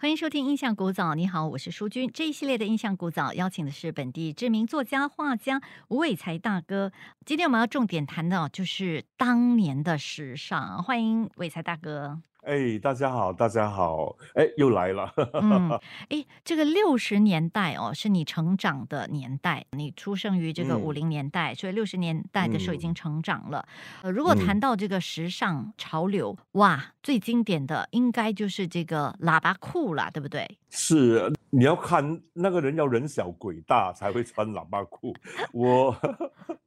欢迎收听《印象古早》，你好，我是淑君。这一系列的《印象古早》邀请的是本地知名作家、画家吴伟才大哥。今天我们要重点谈的就是当年的时尚。欢迎伟才大哥。哎，大家好，大家好，哎，又来了。嗯，哎，这个六十年代哦，是你成长的年代，你出生于这个五零年代，所以六十年代的时候已经成长了。呃，如果谈到这个时尚潮流，哇，最经典的应该就是这个喇叭裤了，对不对？是，你要看那个人要人小鬼大才会穿喇叭裤。我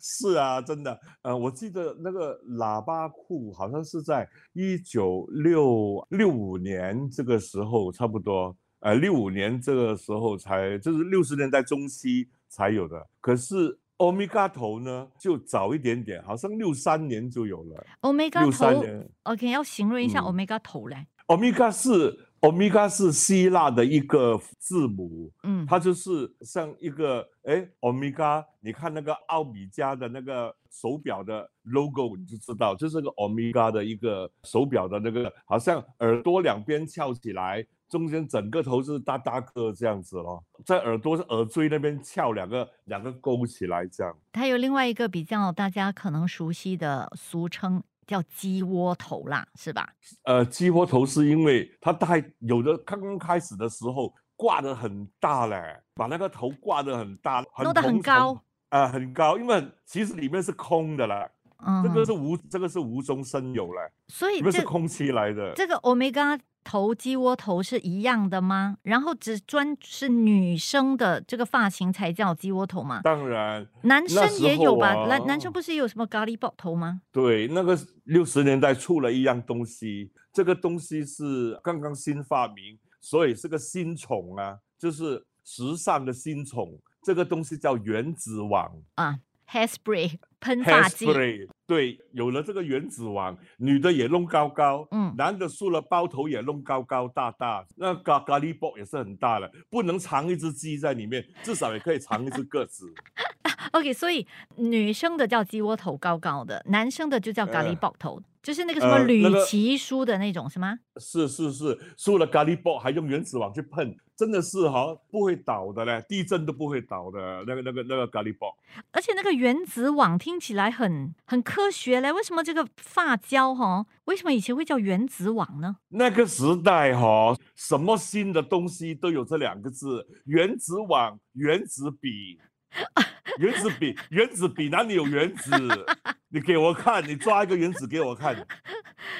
是啊，真的，呃，我记得那个喇叭裤好像是在一九六六五年这个时候，差不多，呃，六五年这个时候才，就是六十年代中期才有的。可是欧米伽头呢，就早一点点，好像六三年就有了。欧米伽六三头年，，OK，要形容一下嗯欧米伽头嘞。欧米伽是欧米伽是希腊的一个字母，嗯，它就是像一个哎，欧米伽，你看那个奥米加的那个手表的 logo，你就知道就是个欧米伽的一个手表的那个，好像耳朵两边翘起来，中间整个头是大大个这样子咯，在耳朵是耳锥那边翘两个两个勾起来这样。它有另外一个比较大家可能熟悉的俗称叫鸡窝头啦，是吧？呃，鸡窝头是因为它太有的刚刚开始的时候挂的很大嘞，把那个头挂的很大，弄得很高松啊、很高，因为其实里面是空的啦，嗯，这个是无这个是无中生有嘞，所以这是空气来的。这个 omega 头鸡窝头是一样的吗？然后只专是女生的这个发型才叫鸡窝头吗？当然，男生也有吧？男、男生不是也有什么咖喱爆头吗？对，那个六十年代出了一样东西，这个东西是刚刚新发明，所以是个新宠啊，就是时尚的新宠。这个东西叫原子网。啊，hairspray 喷发剂，Hairspray，对，有了这个原子网，女的也弄高高，嗯。男的梳了包头也弄高高大大，那咖咖喱包也是很大的，不能藏一只鸡在里面，至少也可以藏一只个子。OK，所以女生的叫鸡窝头高高的，男生的就叫咖喱呃。爆头，就是那个什么呃吕那个奇书的那种是吗？是是是，输了咖喱包还用原子网去喷，真的是哈、不会倒的嘞，地震都不会倒的那个那个那个咖喱包。而且那个原子网听起来很很科学嘞，为什么这个发胶哈？为什么以前会叫原子网呢？那个时代哈、什么新的东西都有这两个字：原子网、原子笔。原子笔，原子笔哪里有原子？你给我看，你抓一个原子给我看。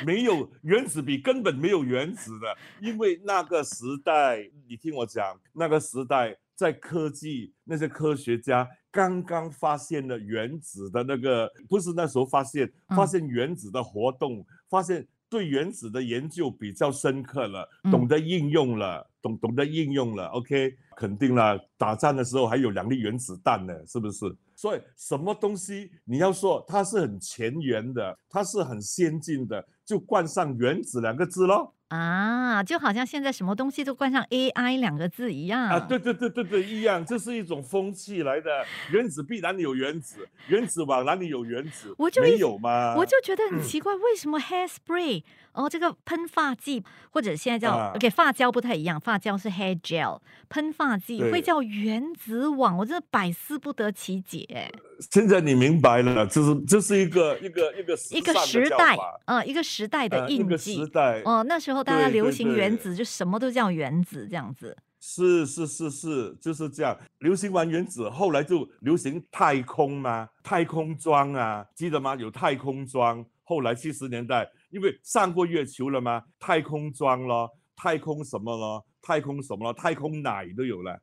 没有原子笔，根本没有原子的，因为那个时代，你听我讲，那个时代在科技那些科学家刚刚发现了原子的那个，不是那时候发现，发嗯现原子的活动，发现对原子的研究比较深刻了，嗯懂得应用了，懂懂得应用了，OK，肯定了，打仗的时候还有两粒原子弹呢，是不是？所以什么东西你要说它是很前沿的，它是很先进的，就冠上原子两个字咯。啊，就好像现在什么东西都冠上 AI 两个字一样啊，对对对对对，一样，这是一种风气来的。原子必然有原子，原子网哪里有原子？我就没有吗？我就觉得很嗯奇怪，为什么 hairspray 哦，这个喷发剂或者现在叫、啊 OK 发胶不太一样，发胶是 hair gel，喷发剂会叫原子网，我真的百思不得其解。现在你明白了，这是这是一个一个一个时一个时代嗯，呃，一个时代的印记。个时代。哦，那时候大家流行原子，就什么都叫原子这样子。是是是是，就是这样。流行完原子，后来就流行太空嘛，太空装啊，记得吗？有太空装。后来七十年代，因为上过月球了嘛，太空装咯。太空什么了，太空什么了，太空奶都有了。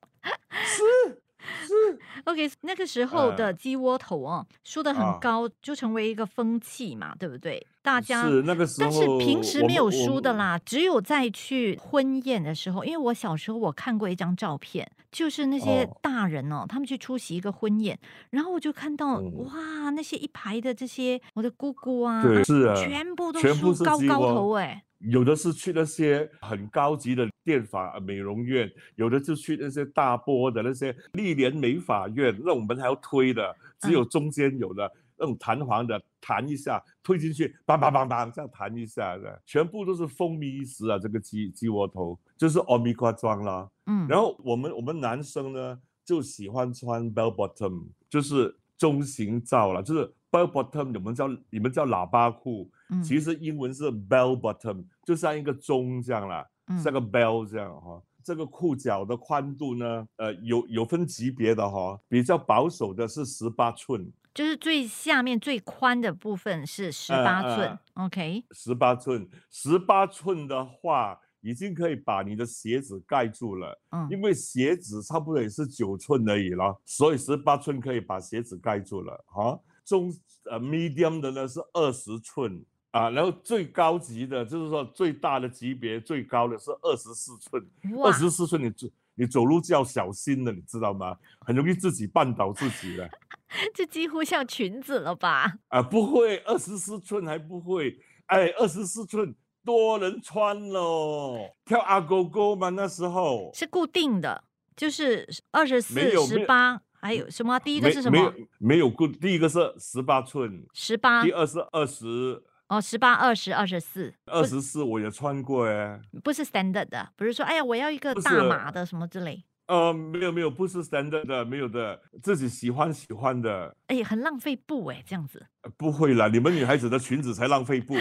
，OK，那个时候嗯的鸡窝头哦，梳的很啊高，就成为一个风气嘛，对不对？大家是那个时候，但是平时没有梳的。啦，只有在去婚宴的时候，因为我小时候我看过一张照片，就是那些哦大人哦，他们去出席一个婚宴，然后我就看到、嗯哇，那些一排的这些我的姑姑啊，对，是啊，全部都梳高高头哎，有的是去那些很高级的电发呃美容院，有的就去那些大波的那些丽莲美发院，那我们还要推的，只有中间有的、那种弹簧的，弹一下推进去，梆梆梆梆这样弹一下的，全部都是风靡一时啊！这个鸡鸡窝头就是欧米伽装啦。嗯，然后我们我们男生呢就喜欢穿 bell bottom，就是中型罩了，就是 bell bottom，你们叫你们叫喇叭裤，嗯。其实英文是 bell bottom，就像一个钟这样啦，嗯像个 bell 这样哈、这个裤脚的宽度呢，呃，有有分级别的哈、比较保守的是十八寸，就是最下面最宽的部分是十呃八呃寸、o k 十八寸，十八寸的话，已经可以把你的鞋子盖住了。嗯。因为鞋子差不多也是九寸而已了，所以十八寸可以把鞋子盖住了哈。中呃 medium 的呢是二十寸啊，然后最高级的就是说最大的级别最高的是二十四寸，哇二，十四寸你走你走路就要小心了，你知道吗？很容易自己绊倒自己的。这几乎像裙子了吧？啊，不会，二十四寸还不会，哎，二十四寸多人穿喽，跳阿勾勾嘛那时候。是固定的，就是二十没四、十八，还有什么？第一个是什么？没有没有固，第一个是十八寸，十八第二是二十哦，十八、二十、二十四，二十四，我也穿过哎。不是 standard 的，不是说哎呀我要一个大码的什么之类，呃，没有没有，不是 standard 的，没有的，自己喜欢喜欢的，哎，很浪费布哎，这样子。呃不会啦，你们女孩子的裙子才浪费布，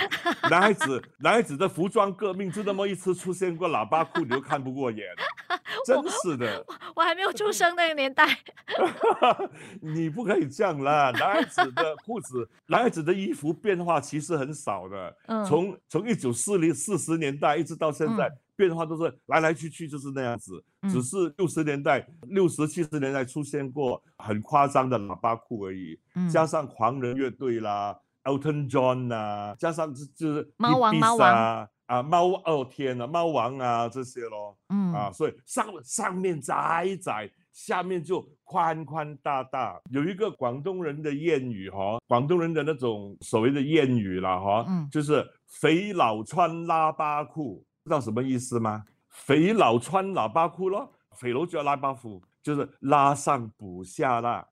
男孩子男孩子的服装革命就那么一次出现过喇叭裤，你都看不过眼，真是的。我还没有出生那个年代，你不可以这样啦！男孩子的裤子、男孩子的衣服变化其实很少的，嗯从从一九四零四十年代一直到现在，嗯变化都是来来去去就是那样子。嗯只是六十年代、六十七十年代出现过很夸张的喇叭裤而已，嗯加上狂人乐队啦、Elton John 呐、加上就就是猫王猫王啊啊猫哦天呐，猫王啊这些咯。嗯啊，所以上上面窄窄，下面就宽宽大大。有一个广东人的谚语哈、广东人的那种所谓的谚语啦哈、嗯就是肥佬穿喇叭裤，知道什么意思吗？肥佬穿喇叭裤咯，肥佬着喇叭裤，就是拉上补下啦，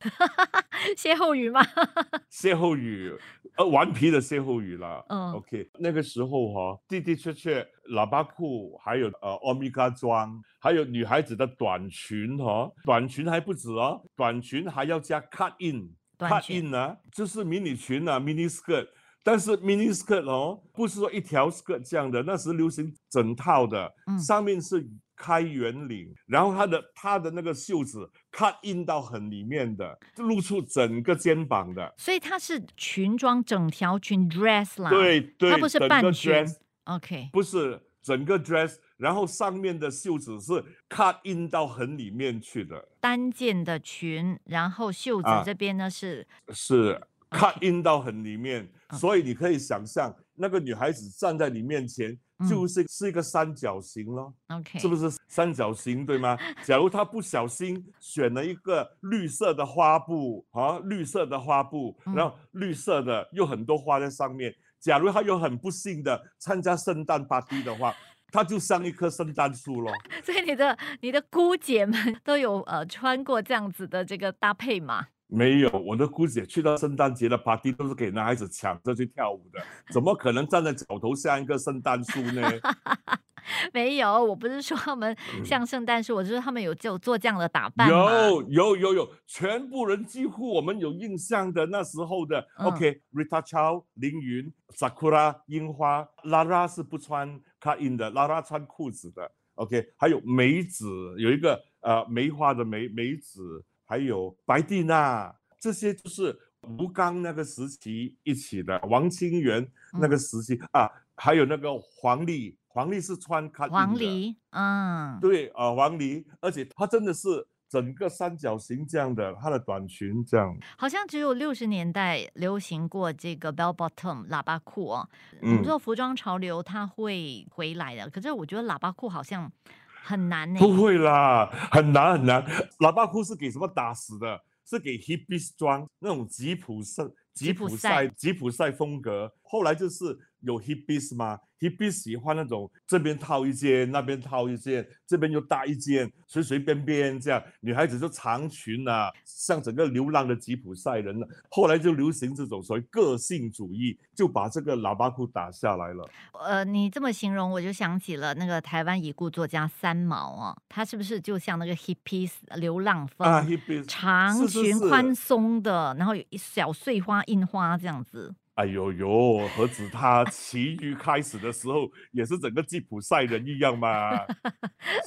歇后语吗？歇后语，呃，顽皮的歇后语啦。嗯 OK，那个时候哈、的的确确，喇叭裤还有呃欧米伽装，还有女孩子的短裙哈、短裙还不止哦，短裙还要加 cut in。短 cut 裙 in 呢，就是迷你裙啊，mini skirt。但是 mini skirt 哦，不是说一条 skirt 这样的，那时流行整套的，嗯。上面是开圆领，然后它的它的那个袖子 cut in 到很里面的，就露出整个肩膀的。所以它是裙装，整条裙 dress 啦，对对，它不是半个半裙。dress，OK，不是整个 dress，然后上面的袖子是 cut in 到很里面去的，单件的裙，然后袖子啊。这边呢是是 cut in 到很里面，所以你可以想象那个女孩子站在你面前，嗯就是是一个三角形咯，OK，是不是三角形对吗？假如她不小心选了一个绿色的花布啊，绿色的花布，嗯然后绿色的又很多花在上面。假如她又很不幸的参加圣诞 party 的话，她就像一棵圣诞树咯。所以你的你的姑姐们都有呃穿过这样子的这个搭配吗？没有，我的姑姐去到圣诞节的 party 都是给男孩子抢着去跳舞的，怎么可能站在脚头像一个圣诞树呢？没有，我不是说他们嗯像圣诞树，我是说他们有就做这样的打扮。有有有有，全部人几乎我们有印象的那时候的、嗯 OK，Rita Chow、凌云、Sakura、樱花，Lara 是不穿 cut in 的，Lara 穿裤子的。OK，还有梅子，有一个呃梅花的梅梅子，还有白蒂娜，这些就是吴刚那个时期一起的，王清源那个时期、啊，还有那个黄丽黄丽是穿看黄梨，嗯，对啊、呃黄梨，而且她真的是整个三角形这样的，它的短裙这样，好像只有六十年代流行过这个 bell bottom 喇叭裤哦。我们嗯，说服装潮流它会回来的，可是我觉得喇叭裤好像很难呢、不会啦，很难很难。喇叭裤是给什么打死的？是给 hippies 装那种吉普赛、吉普赛、吉普赛风格。后来就是有 hippies 吗，hippies 喜欢那种这边套一件，那边套一件，这边又搭一件，随随便便这样。女孩子就长裙啊，像整个流浪的吉普赛人了。后来就流行这种所谓个性主义，就把这个喇叭裤打下来了。呃，你这么形容，我就想起了那个台湾已故作家三毛哦，他是不是就像那个 hippies 流浪风，啊，hippies 长裙宽松的，然后有一小碎花印花这样子。哎呦呦，何止他奇遇开始的时候也是整个吉普赛人一样嘛，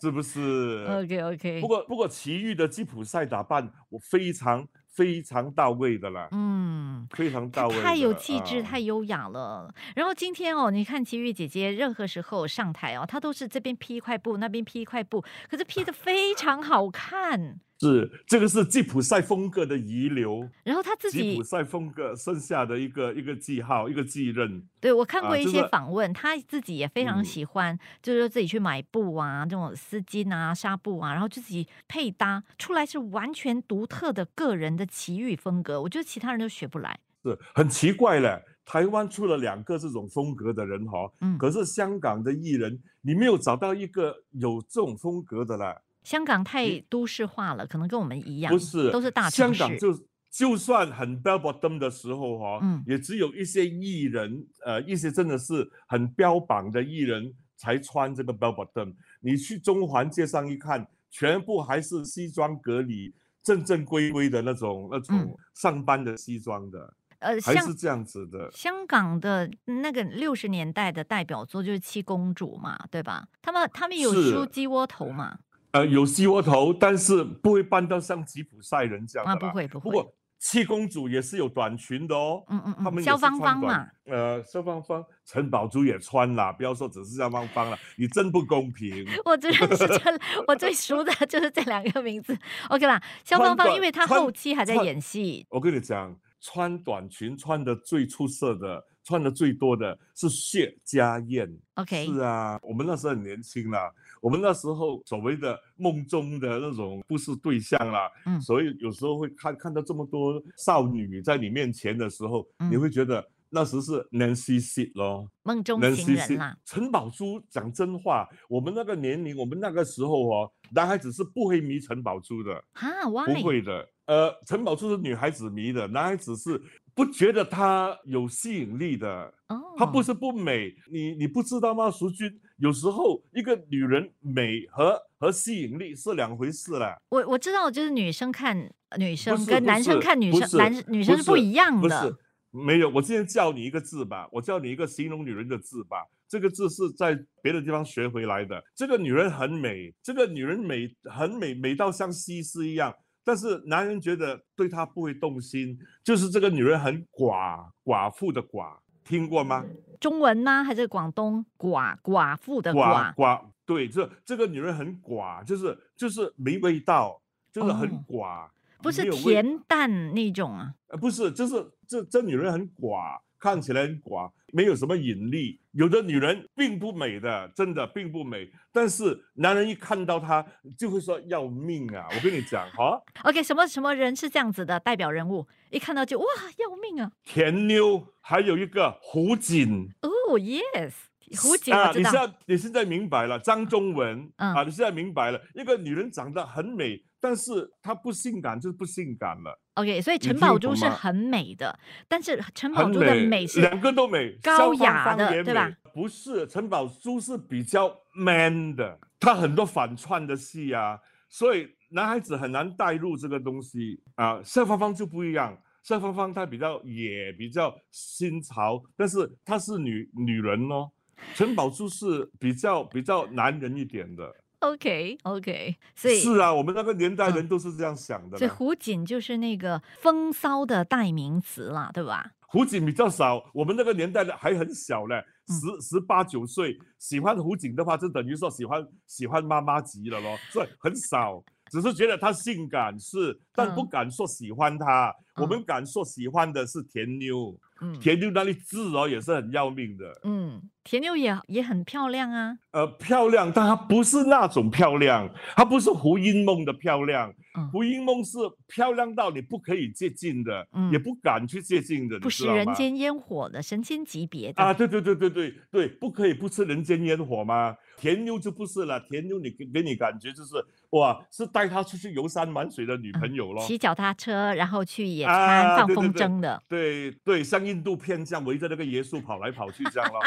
是不是？OK OK，不过不过奇遇的吉普赛打扮我非常非常到位的啦，嗯。非常到位，太有气质，啊太优雅了。然后今天哦，你看奇遇姐姐任何时候上台哦，她都是这边披一块布，那边披一块布，可是披的非常好看。是这个是吉普赛风格的遗留，然后他自己吉普赛风格剩下的一个一个记号，一个继任。对我看过一些访问，他自己也非常嗯喜欢，就是说自己去买布啊，这种丝巾啊、纱布啊，然后自己配搭出来是完全独特的个人的奇遇风格。我觉得其他人都学不来。是很奇怪嘞，台湾出了两个这种风格的人哈、嗯可是香港的艺人你没有找到一个有这种风格的啦。香港太都市化了，可能跟我们一样，不是，都是大城市。香港就就算很 bell bottom 的时候哈、嗯也只有一些艺人，呃，一些真的是很标榜的艺人才穿这个 bell bottom。你去中环街上一看，全部还是西装革履、正正规规的那种那嗯种上班的西装的，呃，香还是这样子的。香港的那个六十年代的代表作就是七公主嘛，对吧？他们他们有是梳鸡窝头嘛？呃，有西窝头，但是不会扮到像吉普赛人这样的啊，不会不会。不过七公主也是有短裙的哦。嗯嗯嗯，他们也是萧芳芳嘛，，呃，萧芳芳、陈宝珠也穿啦，不要说只是萧芳芳了，你真不公平。我只认识这，我最熟的就是这两个名字。OK 啦，萧芳芳，因为她后期还在演戏，我跟你讲，穿短裙穿的最出色的、穿的最多的是谢家燕。OK 是啊，我们那时候很年轻啦，我们那时候所谓的梦中的那种不是对象啦，嗯所以有时候会看看到这么多少女在你面前的时候，你嗯会觉得那时是 Nancy Sid 咯。梦中能情人啦。陈宝珠讲真话，我们那个年龄，我们那个时候哦，男孩子是不会迷陈宝珠的，哈不？会的。呃，陈宝珠是女孩子迷的，男孩子是不觉得她有吸引力的。哦，她不是不美，你你不知道吗？淑君，有时候一个女人美和和吸引力是两回事啦。我我知道，就是女生看女生跟男生看女生，男女生是不一样的不是的。没有，我今天教你一个字吧，我教你一个形容女人的字吧。这个字是在别的地方学回来的。这个女人很美，这个女人美很美，美到像西施一样。但是男人觉得对她不会动心，就是这个女人很寡，寡妇的寡，听过吗？中文吗？还是广东寡寡妇的寡寡？寡，对，这这个女人很寡，就是就是没味道，就是很哦寡，不是甜淡那种啊？呃，不是，就是这这女人很寡，看起来很寡，没有什么引力。有的女人并不美的，真的并不美，但是男人一看到她就会说要命啊！我跟你讲哈，OK，什么什么人是这样子的代表人物？一看到就哇要命啊！甜妞，还有一个胡锦。哦、yes，胡姐。你现在你现在明白了，张中文、嗯啊，你现在明白了，一个女人长得很美，但是她不性感就是不性感了，OK，所以陈宝珠是很美的，但是陈宝珠的美是两个都美，高雅芳也的对吧？不是，陈宝珠是比较 man 的，她很多反串的戏啊，所以男孩子很难带入这个东西啊。夏芳芳就不一样，夏芳芳她比较野，比较新潮，但是她是女女人哦。陈宝珠是比较比较男人一点的，OK OK，所以是啊，我们那个年代嗯人都是这样想的啦。所以胡锦就是那个风骚的代名词啦，对吧？胡锦比较少，我们那个年代的还很小嘞。十十八九岁喜欢胡锦的话，就等于说喜欢喜欢妈妈级了咯，所以很少。只是觉得她性感是，但不敢说喜欢她。我们敢说喜欢的是甜妞，甜妞那里字哦也是很要命的。嗯，甜妞也也很漂亮啊。呃，漂亮，但她不是那种漂亮，她不是胡因梦的漂亮。胡因梦是漂亮到你不可以接近的，也不敢去接近的，不食人间烟火的神仙级别的啊！对对对对对对，不可以不吃人间烟火吗？甜妞就不是了，甜妞你给给你感觉就是哇，是带她出去游山玩水的女朋友咯，骑脚踏车然后去野餐放风筝的，对对，像印度片这样围着那个耶稣跑来跑去这样咯。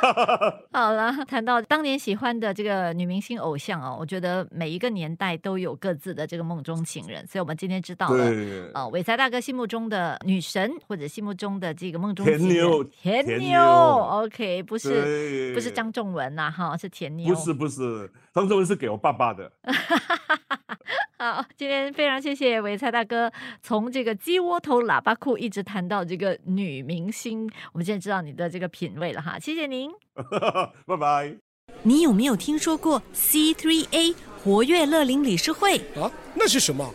好了，谈到当年喜欢的这个女明星偶像哦，我觉得每一个年代都有各自的这个梦中情人，所以我们今天知道了，呃，伟才大哥心目中的女神或者心目中的这个梦中情人，甜妞，OK，不是不是张仲文呐，哈，是甜妞，不是不是，张仲文是给我爸爸的。好，今天非常谢谢伟才大哥，从这个鸡窝头喇叭裤一直谈到这个女明星，我们现在知道你的这个品味了哈，谢谢您，拜拜。你有没有听说过 C3A 活跃乐龄理事会啊？那是什么？